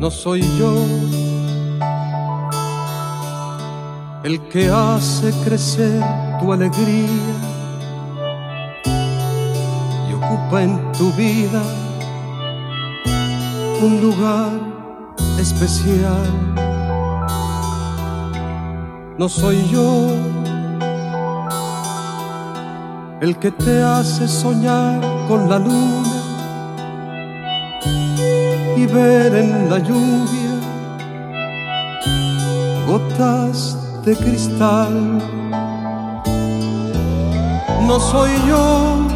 No soy yo el que hace crecer tu alegría y ocupa en tu vida un lugar especial. No soy yo el que te hace soñar con la luna y ver en la lluvia gotas de cristal. No soy yo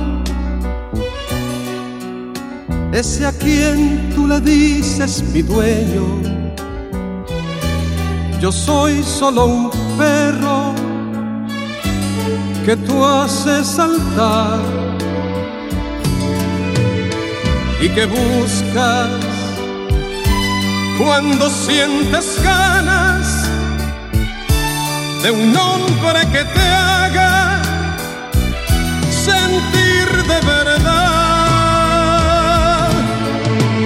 ese a quien tú le dices mi dueño. Yo soy solo un perro que tú haces saltar y que buscas cuando sientes ganas de un hombre que te haga sentir de verdad,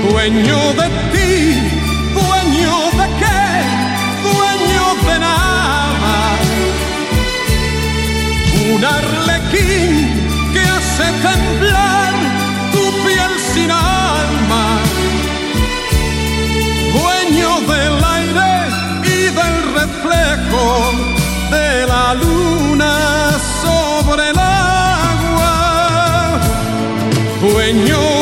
dueño de ti, un arlequín que hace temblar tu piel sin alma, dueño del aire y del reflejo de la luna sobre el agua, dueño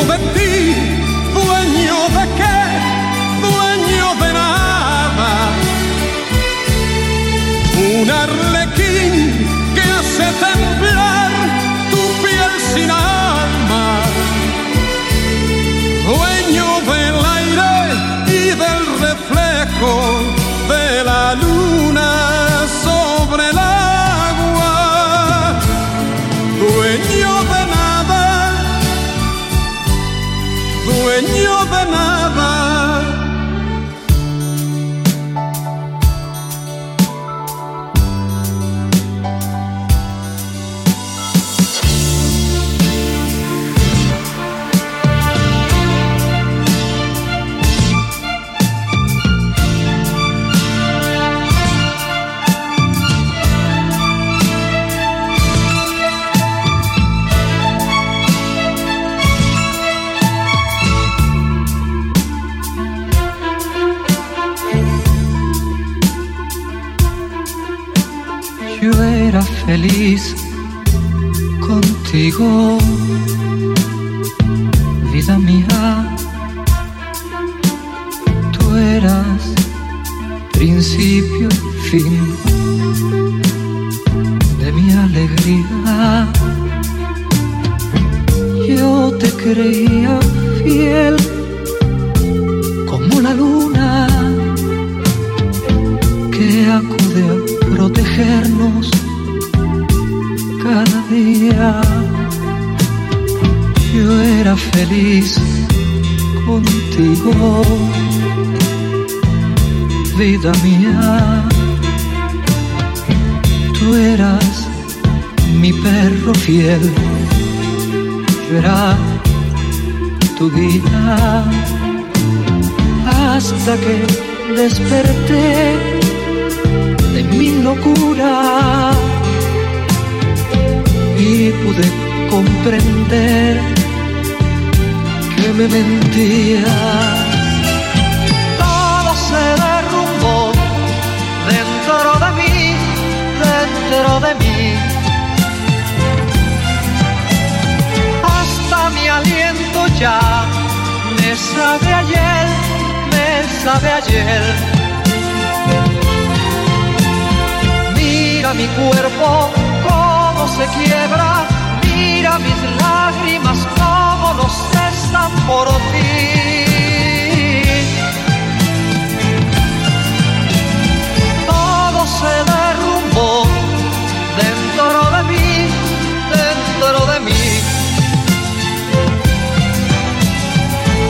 reflejo por ti. Todo se derrumbó dentro de mí, dentro de mí.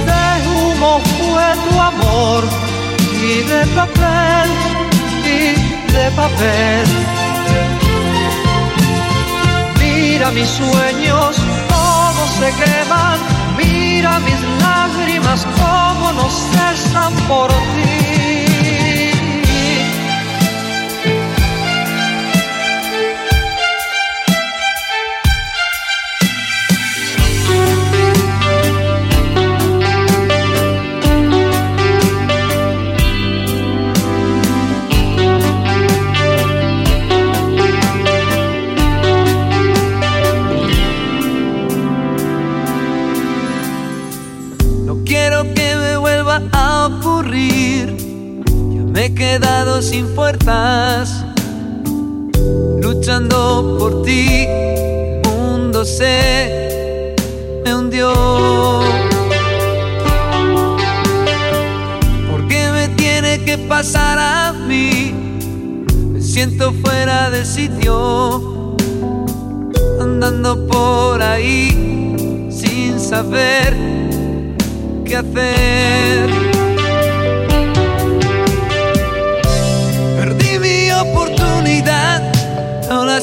De humo fue tu amor y de papel, y de papel mira mis sueños, todos se queman, mira mis lágrimas como no cesan por ti. Quedado sin fuerzas, luchando por ti, mundo se me hundió. ¿Por qué me tiene que pasar a mí? Me siento fuera de sitio, andando por ahí sin saber qué hacer.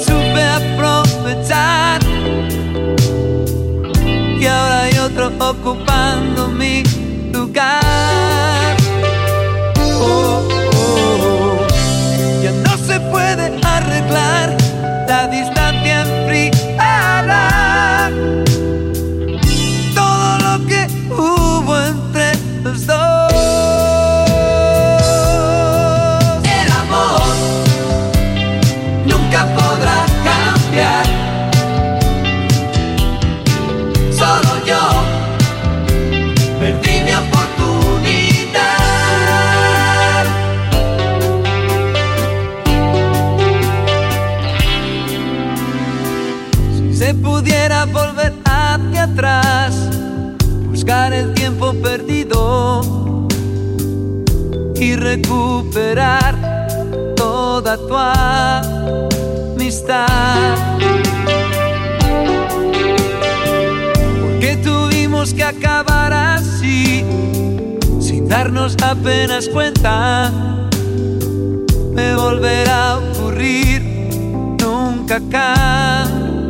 Supe aprovechar. Y ahora hay otro ocupando darnos apenas cuenta. Me volverá a ocurrir, nunca cambiaré.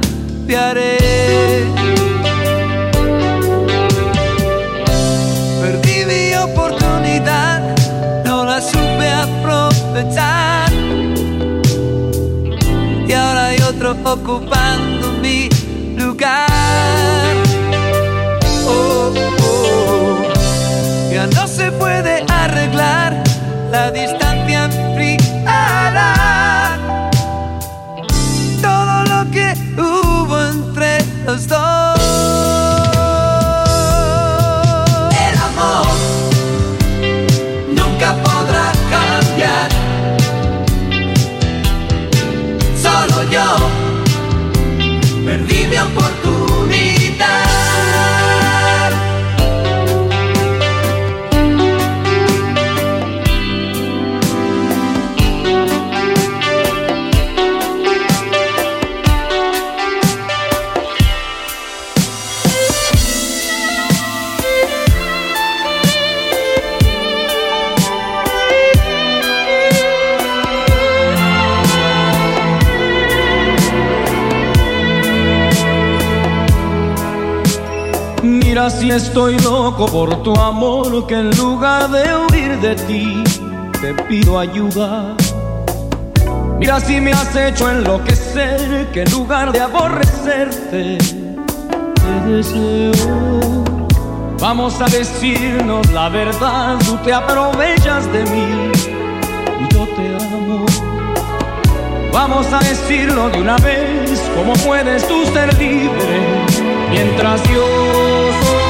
Y ahora hay otro ocupando la distancia estoy loco por tu amor, que en lugar de huir de ti, te pido ayuda. Mira si me has hecho enloquecer, que en lugar de aborrecerte, te deseo. Vamos a decirnos la verdad, tú te aprovechas de mí y yo te amo. Vamos a decirlo de una vez, ¿cómo puedes tú ser libre mientras yo de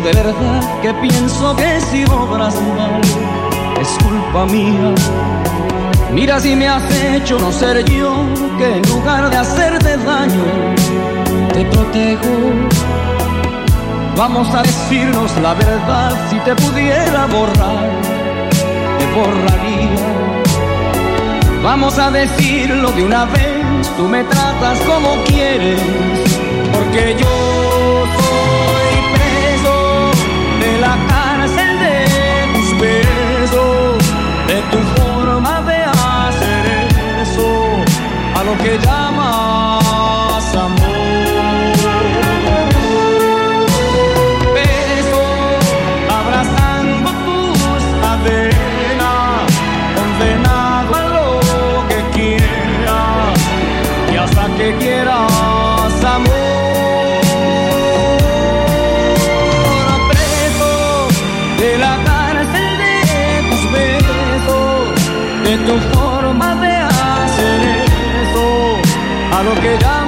de verdad, que pienso que si obras mal es culpa mía. Mira si me has hecho no ser yo que en lugar de hacerte daño te protejo. Vamos a decirnos la verdad, si te pudiera borrar, te borraría. Vamos a decirlo de una vez, tú me tratas como quieres, porque yo de tu forma de a lo que llamas amor. De tu forma de a lo que llamas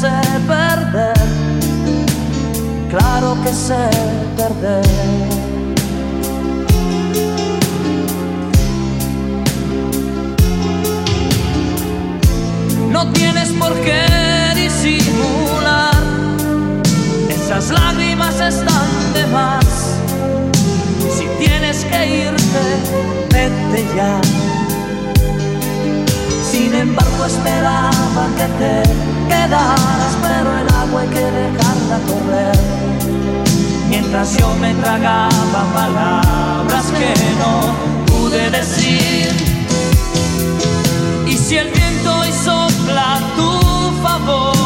Sé perder, claro que sé perder. No tienes por qué disimular, esas lágrimas están de más. Si tienes que irte, vete ya. Sin embargo esperaba que te quedaras, pero el agua hay que dejarla correr. Mientras yo me tragaba palabras que no pude decir. Y si el viento hoy sopla tu favor,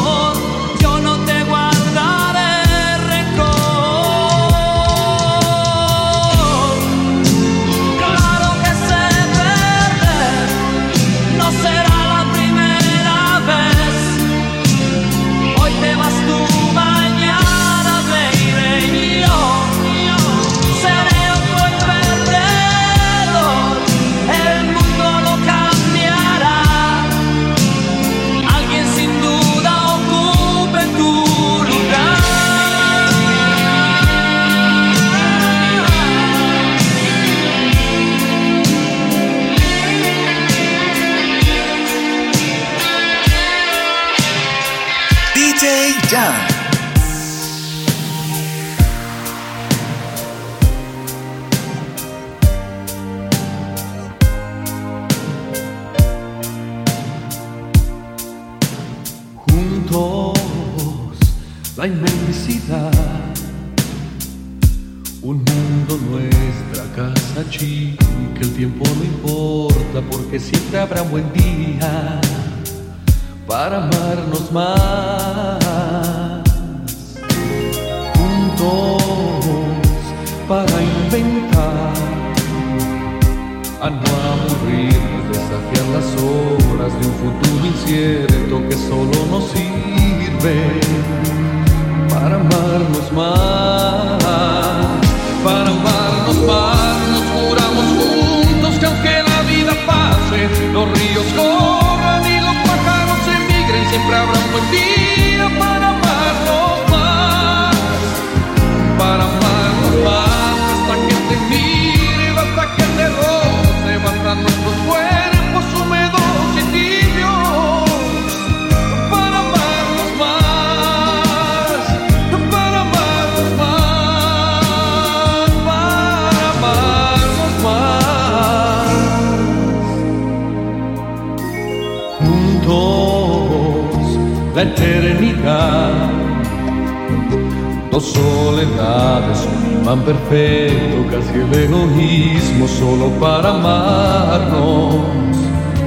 Juntos la inmensidad, un mundo nuestra casa chica, el tiempo no importa porque siempre habrá buen día para amarnos más, juntos para inventar, a no aburrirnos, desafiar las horas de un futuro incierto que solo nos sirve para amarnos más, para amarnos más, nos juramos juntos que aunque la vida pase, no ríe temprano para ti. eternidad. Dos soledades, un imán perfecto, casi el egoísmo, solo para amarnos,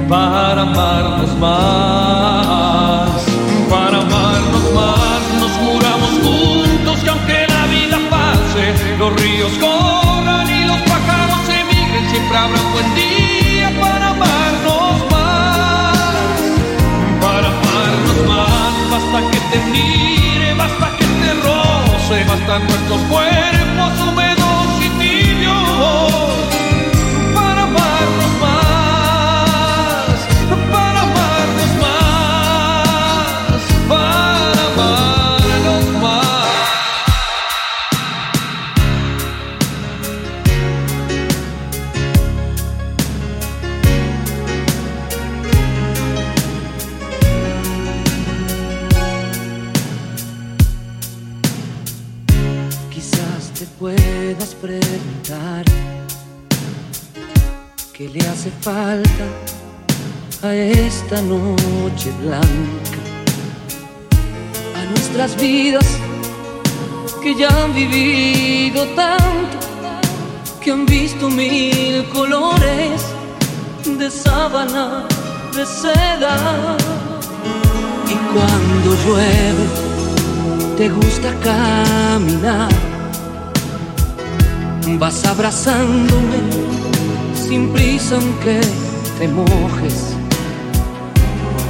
para amarnos más. se bastan nuestros cuerpos. le hace falta a esta noche blanca, a nuestras vidas que ya han vivido tanto, que han visto mil colores de sábana, de seda. Y cuando llueve, te gusta caminar, vas abrazándome sin prisa aunque te mojes.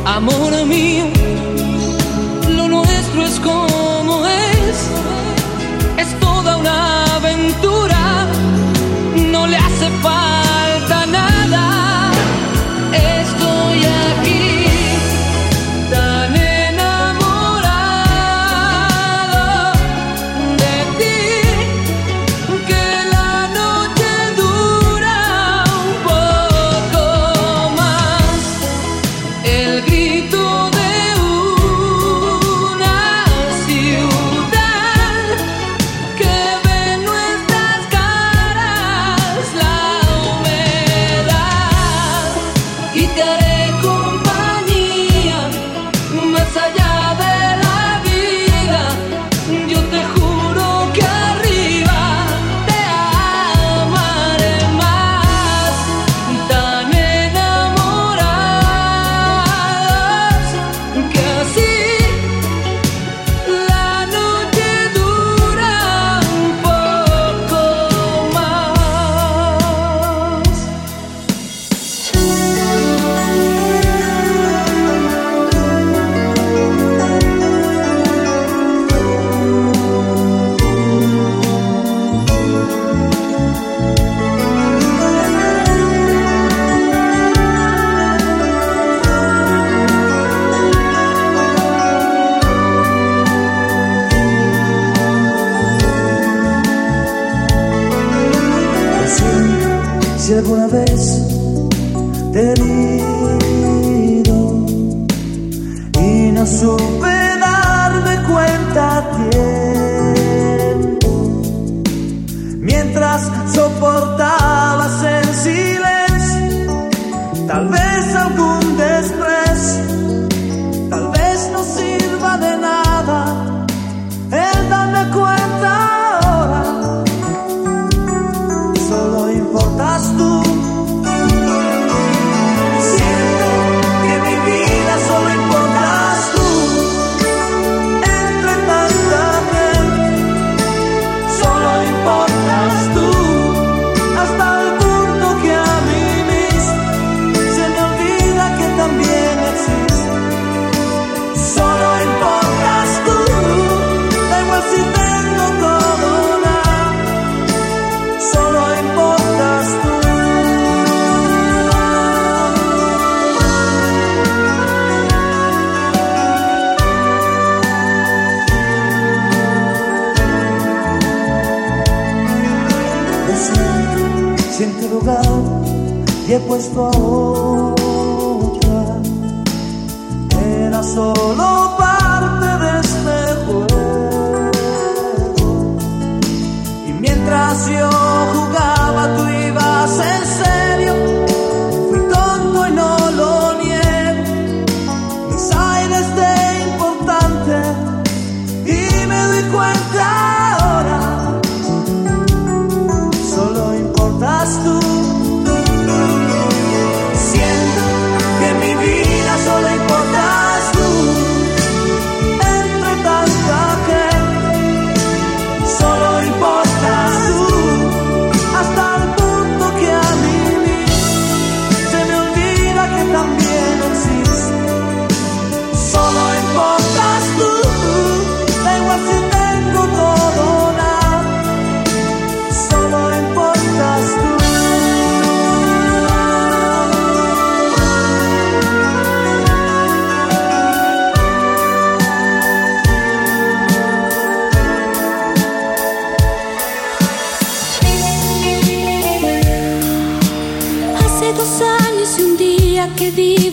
Amor mío, lo nuestro es como es. Es toda una aventura, no le hace falta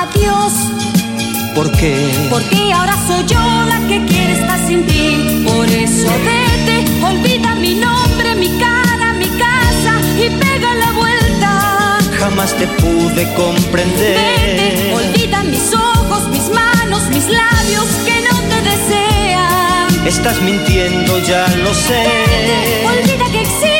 adiós. ¿Por qué? Porque ahora soy yo la que quiere estar sin ti. Por eso vete, olvida mi nombre, mi cara, mi casa y pega la vuelta. Jamás te pude comprender. Vete, olvida mis ojos, mis manos, mis labios que no te desean. Estás mintiendo, ya lo sé. Vete, olvida que existo,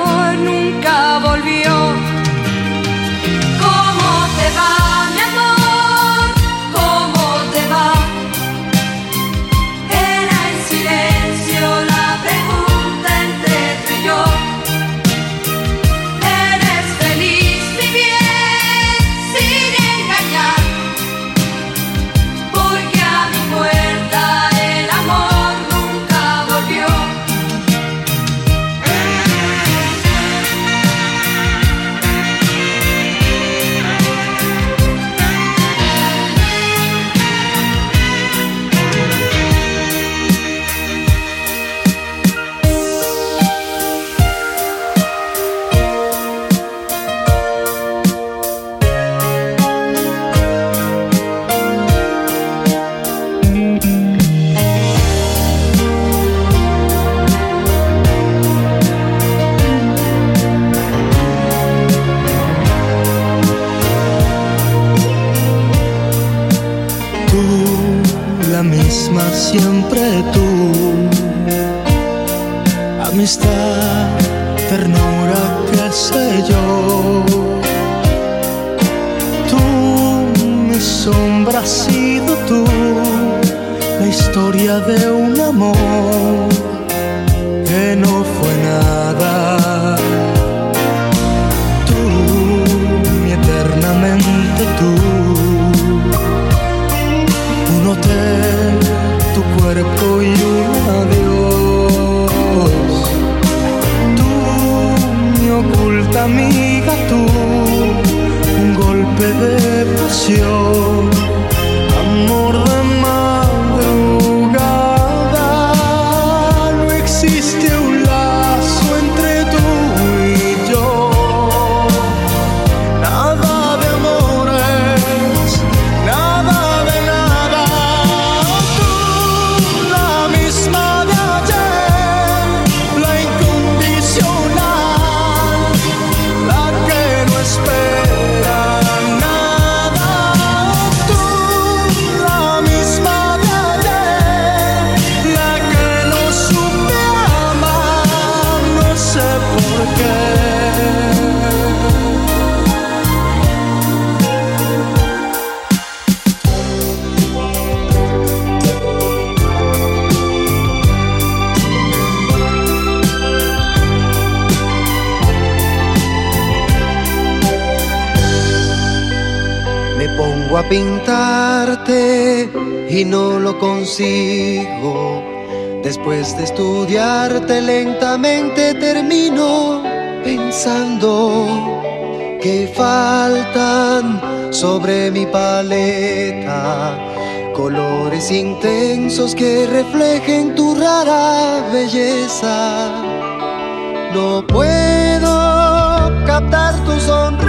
A pintarte y no lo consigo. Después de estudiarte lentamente termino pensando que faltan sobre mi paleta colores intensos que reflejen tu rara belleza. No puedo captar tu sonrisa,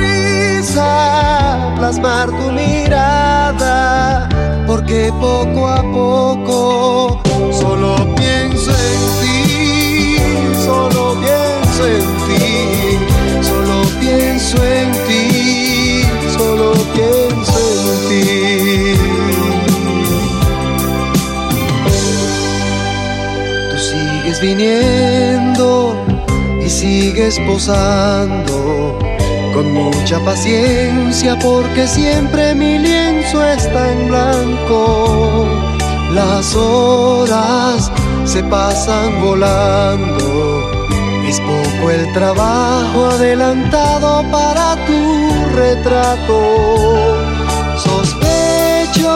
plasmar tu mirada, porque poco a poco solo pienso en ti, solo pienso en ti, solo pienso en ti, solo pienso en ti. Tú sigues viniendo y sigues posando con mucha paciencia porque siempre mi lienzo está en blanco. Las horas se pasan volando. Es poco el trabajo adelantado para tu retrato. Sospecho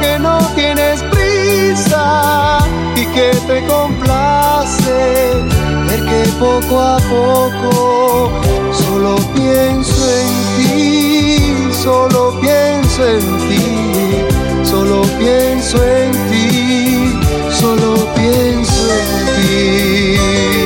que no tienes prisa y que te complace poco a poco solo pienso en ti, solo pienso en ti, solo pienso en ti, solo pienso en ti.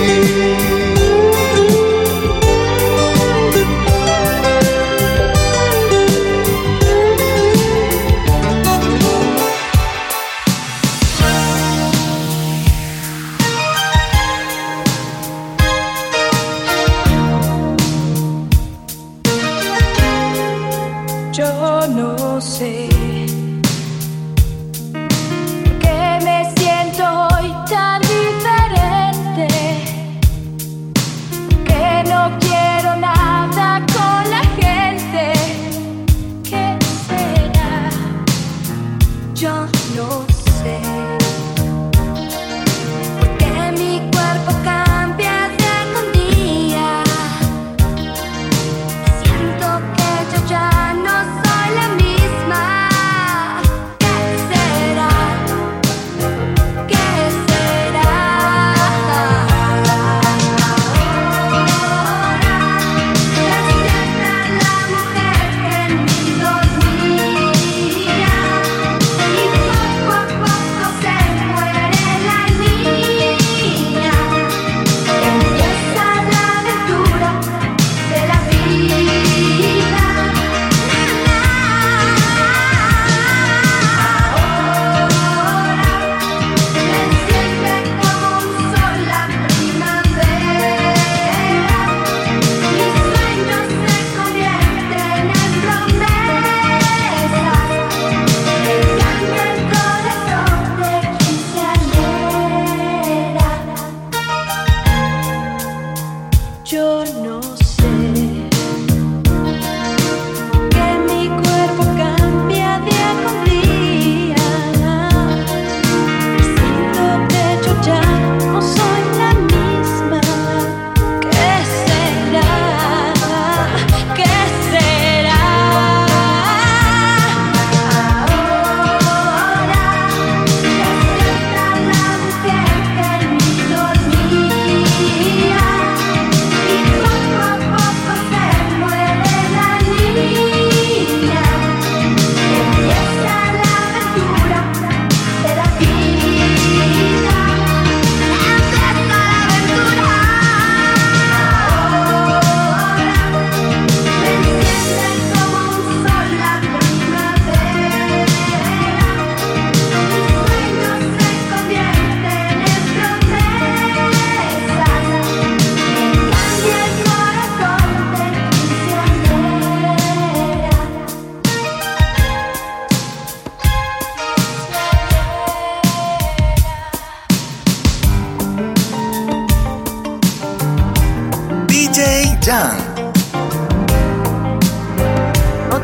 No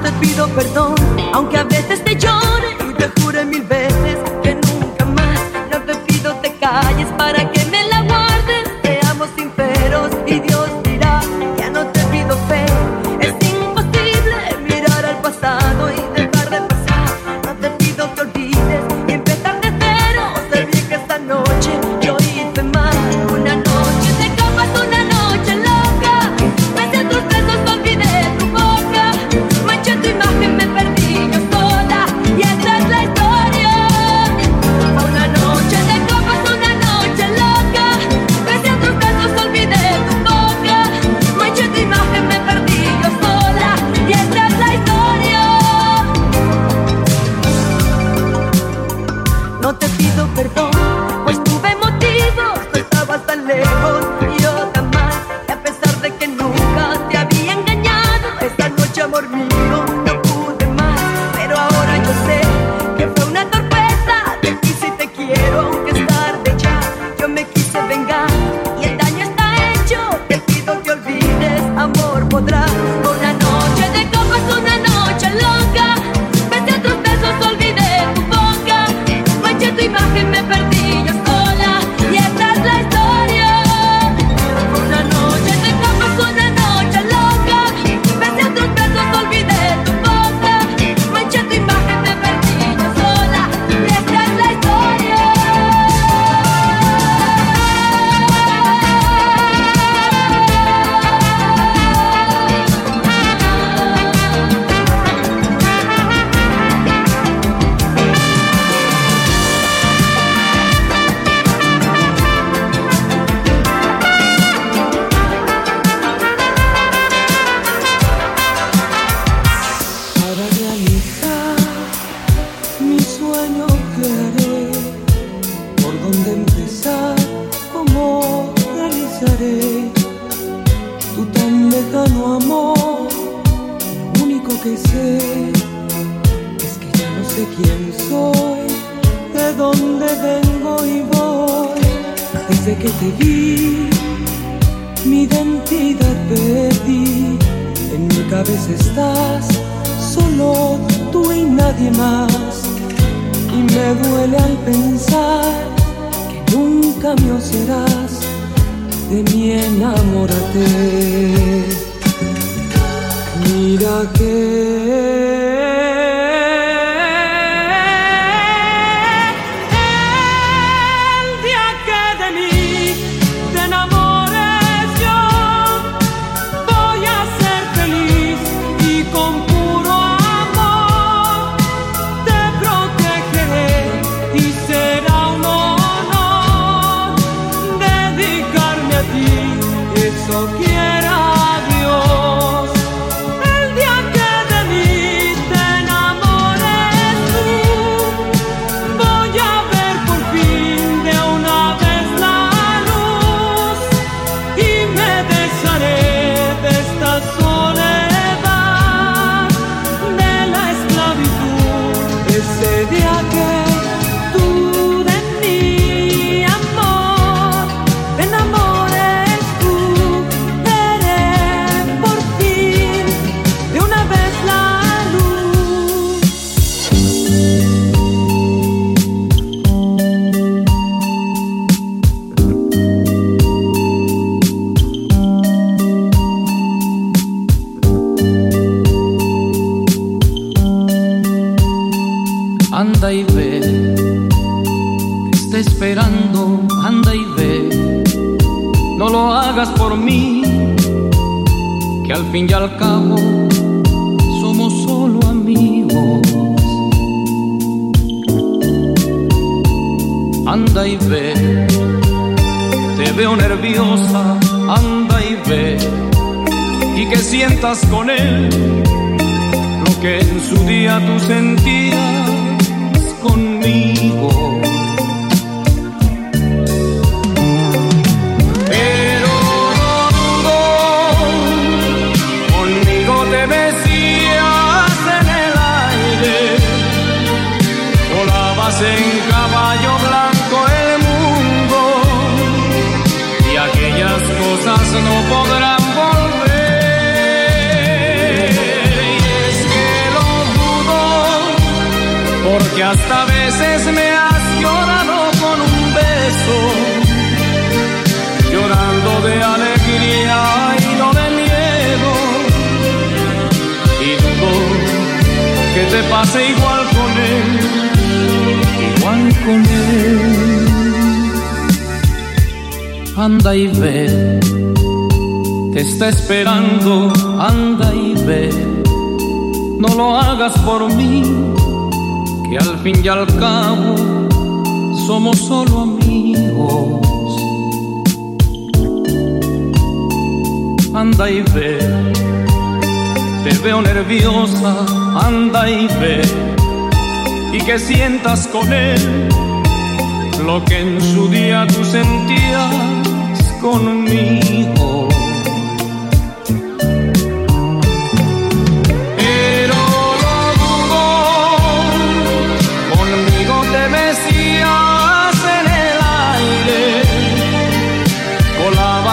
te pido perdón, aunque a veces te llore y te jure mil veces que nunca más. No te pido te calles para que dónde empezar, cómo realizaré tu tan lejano amor. Lo único que sé es que ya no sé quién soy, de dónde vengo y voy. Desde que te vi, mi identidad perdí. En mi cabeza estás, solo tú y nadie más. Y me duele al pensar camión serás, de mi enamórate. Mira que fin y al cabo somos solo amigos. Anda y ve, te veo nerviosa, anda y ve, y que sientas con él lo que en su día tú sentías conmigo. Veces me has llorado con un beso, llorando de alegría y no de miedo. Y dudo que te pase igual con él, igual con él. Anda y ve, te está esperando, anda y ve, no lo hagas por mí que al fin y al cabo somos solo amigos. Anda y ve, te veo nerviosa, anda y ve, y que sientas con él lo que en su día tú sentías conmigo.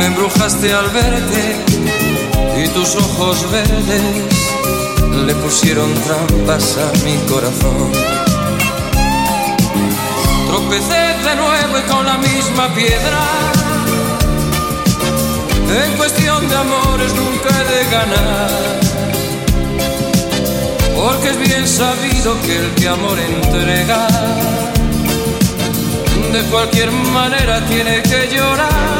me embrujaste al verte y tus ojos verdes le pusieron trampas a mi corazón. Tropecé de nuevo y con la misma piedra. En cuestión de amores nunca he de ganar. Porque es bien sabido que el que amor entrega, de cualquier manera tiene que llorar.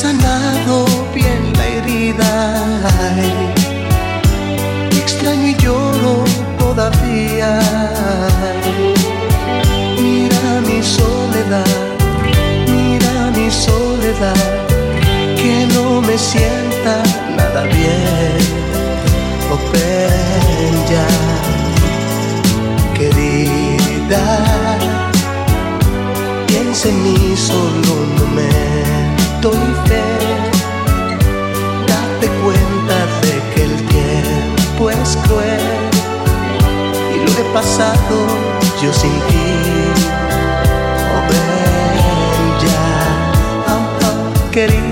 sanado bien la herida. Extraño y lloro todavía. Mira mi soledad, mira mi soledad, que no me sienta nada bien. Oh, yo sin ti, oh bella, ah, ah, oh, oh, querida.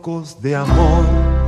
locos de amor.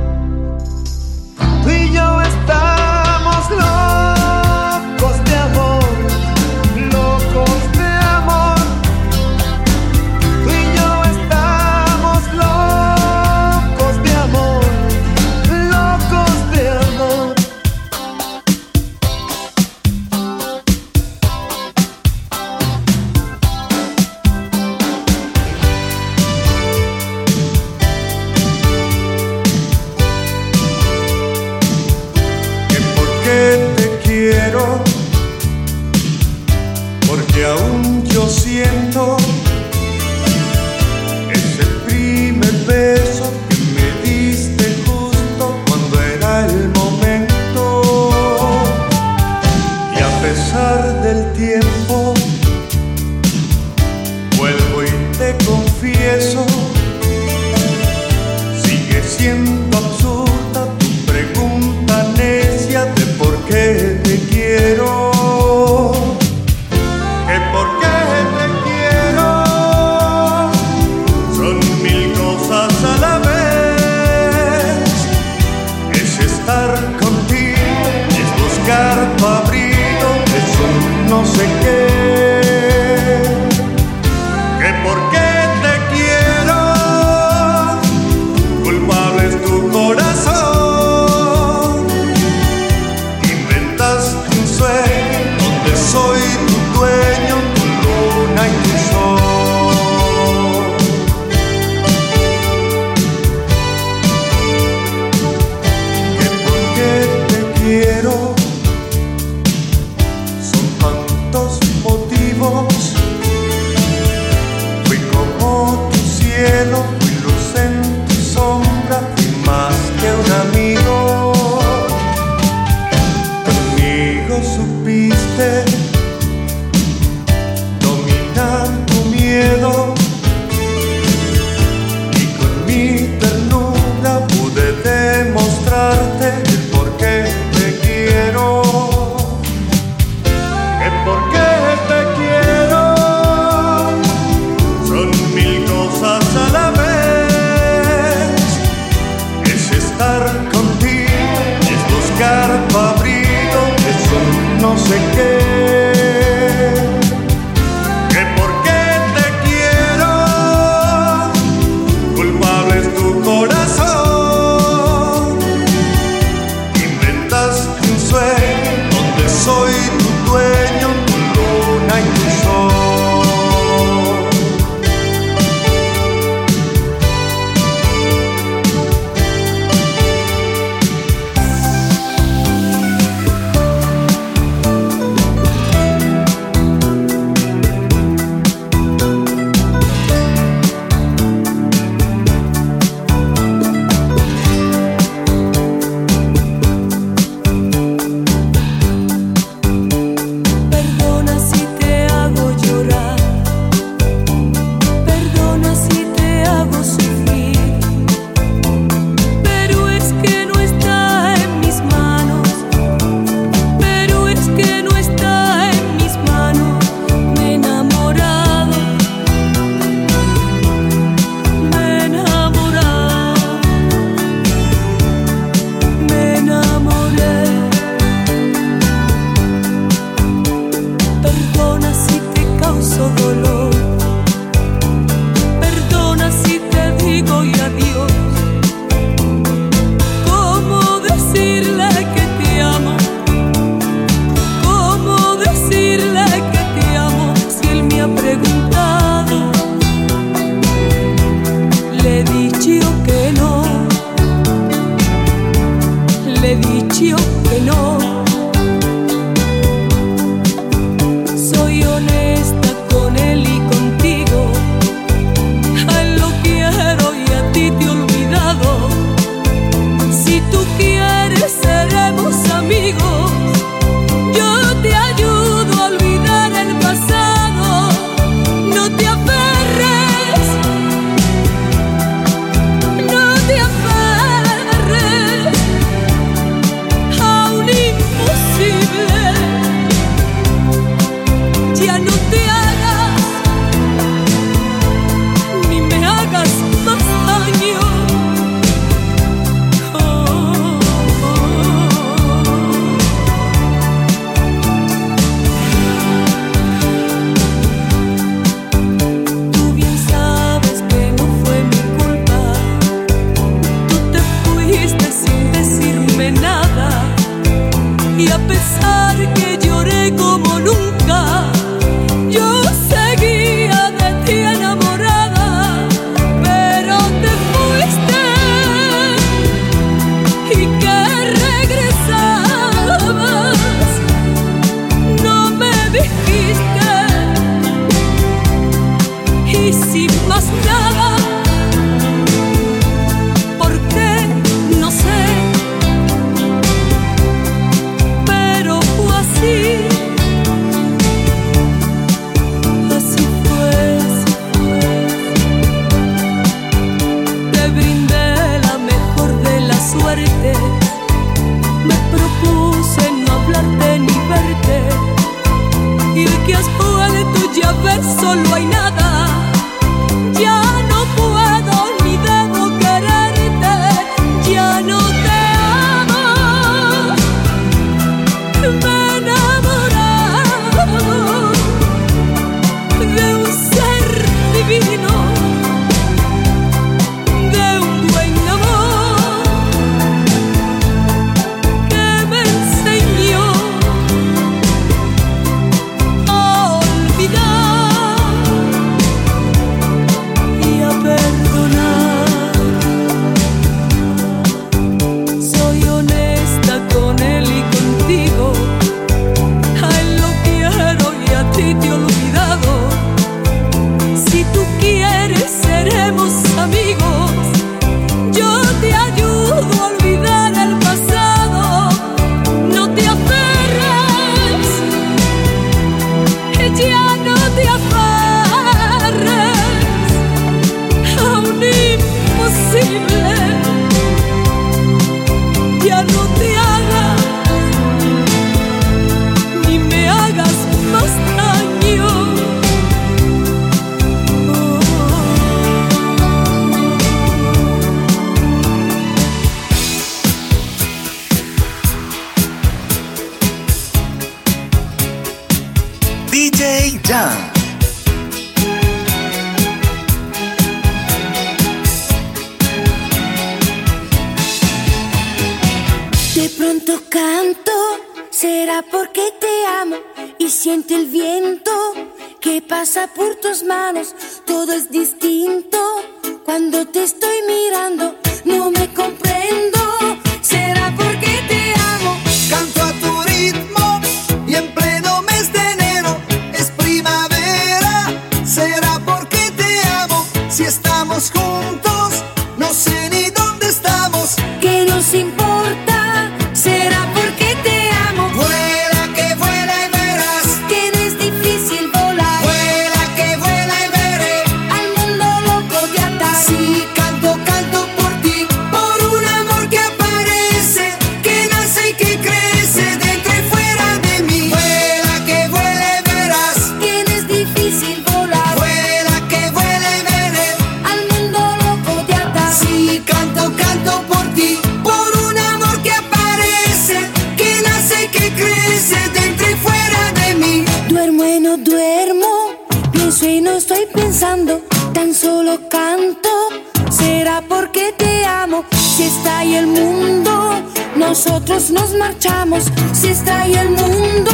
Marchamos. Si está ahí el mundo,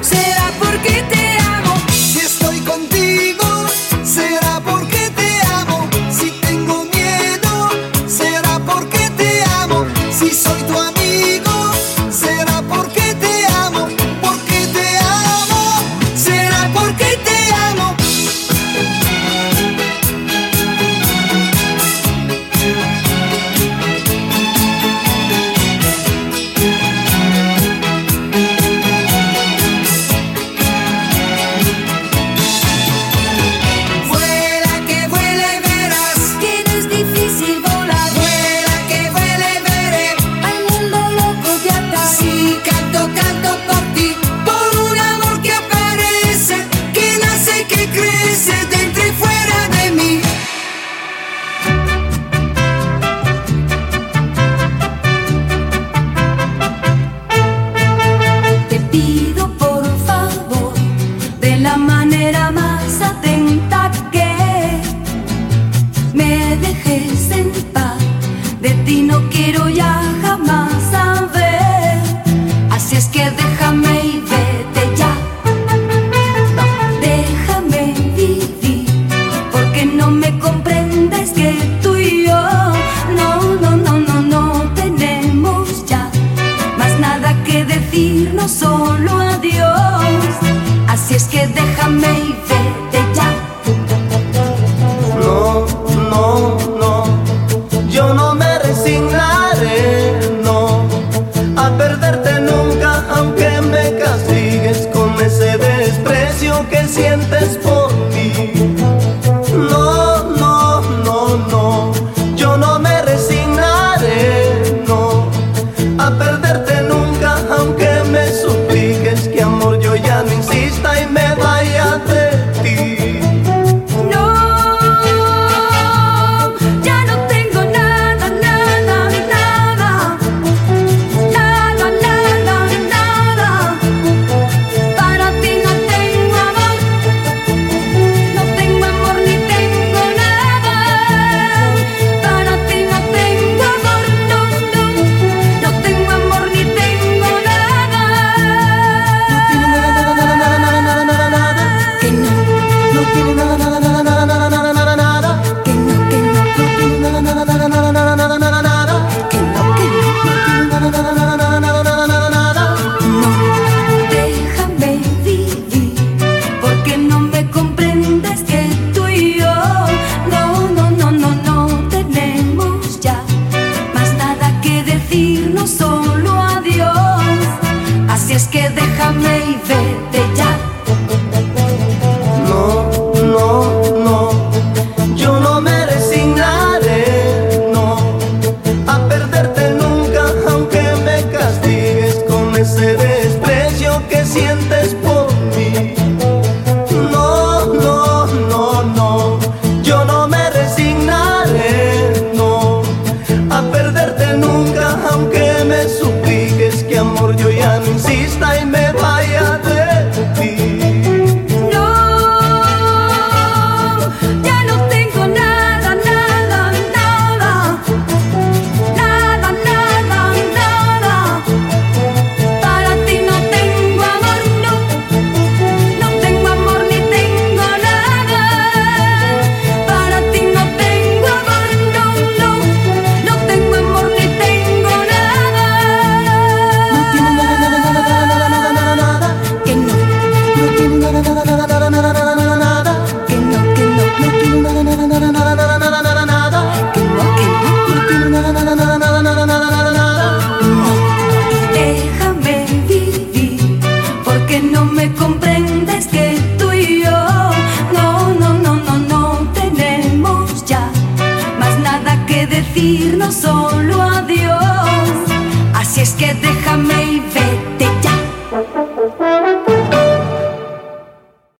será porque te